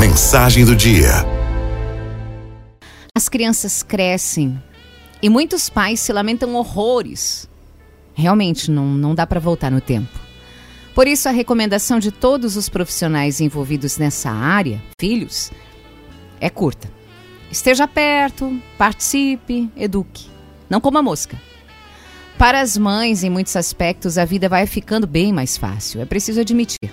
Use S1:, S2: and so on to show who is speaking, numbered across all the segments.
S1: Mensagem do dia.
S2: As crianças crescem e muitos pais se lamentam horrores. Realmente não, não dá para voltar no tempo. Por isso, a recomendação de todos os profissionais envolvidos nessa área, filhos, é curta. Esteja perto, participe, eduque. Não coma mosca. Para as mães, em muitos aspectos, a vida vai ficando bem mais fácil. É preciso admitir.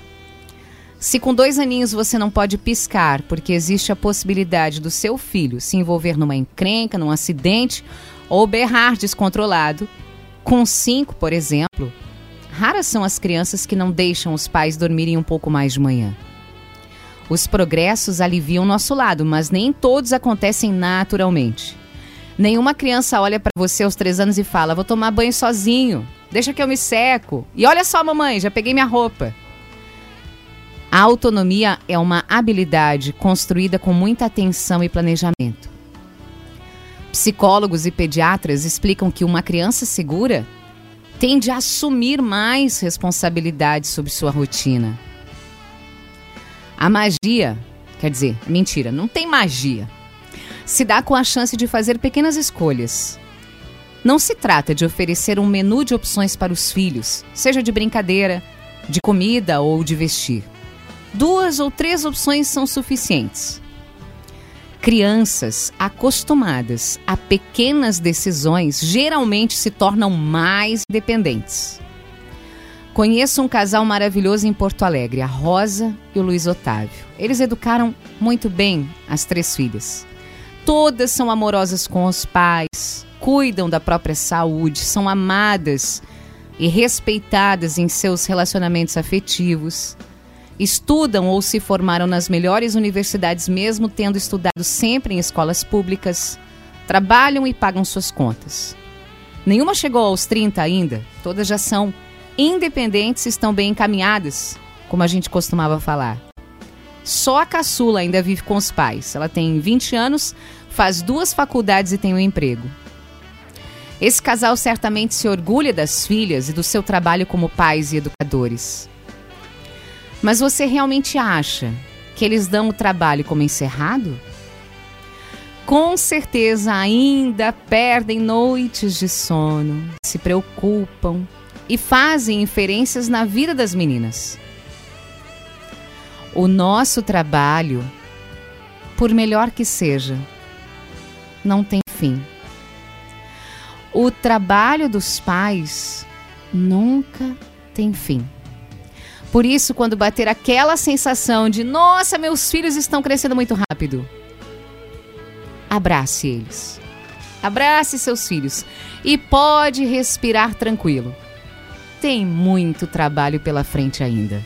S2: Se com dois aninhos você não pode piscar porque existe a possibilidade do seu filho se envolver numa encrenca, num acidente ou berrar descontrolado, com cinco, por exemplo, raras são as crianças que não deixam os pais dormirem um pouco mais de manhã. Os progressos aliviam nosso lado, mas nem todos acontecem naturalmente. Nenhuma criança olha para você aos três anos e fala: Vou tomar banho sozinho, deixa que eu me seco. E olha só, mamãe, já peguei minha roupa. A autonomia é uma habilidade construída com muita atenção e planejamento. Psicólogos e pediatras explicam que uma criança segura tende a assumir mais responsabilidade sobre sua rotina. A magia, quer dizer, mentira, não tem magia. Se dá com a chance de fazer pequenas escolhas. Não se trata de oferecer um menu de opções para os filhos, seja de brincadeira, de comida ou de vestir duas ou três opções são suficientes. Crianças acostumadas a pequenas decisões geralmente se tornam mais dependentes. Conheço um casal maravilhoso em Porto Alegre, a Rosa e o Luiz Otávio. Eles educaram muito bem as três filhas. Todas são amorosas com os pais, cuidam da própria saúde, são amadas e respeitadas em seus relacionamentos afetivos estudam ou se formaram nas melhores universidades, mesmo tendo estudado sempre em escolas públicas, trabalham e pagam suas contas. Nenhuma chegou aos 30 ainda, todas já são independentes e estão bem encaminhadas, como a gente costumava falar. Só a caçula ainda vive com os pais. Ela tem 20 anos, faz duas faculdades e tem um emprego. Esse casal certamente se orgulha das filhas e do seu trabalho como pais e educadores. Mas você realmente acha que eles dão o trabalho como encerrado? Com certeza ainda perdem noites de sono, se preocupam e fazem inferências na vida das meninas. O nosso trabalho, por melhor que seja, não tem fim. O trabalho dos pais nunca tem fim. Por isso, quando bater aquela sensação de nossa, meus filhos estão crescendo muito rápido, abrace eles. Abrace seus filhos e pode respirar tranquilo. Tem muito trabalho pela frente ainda.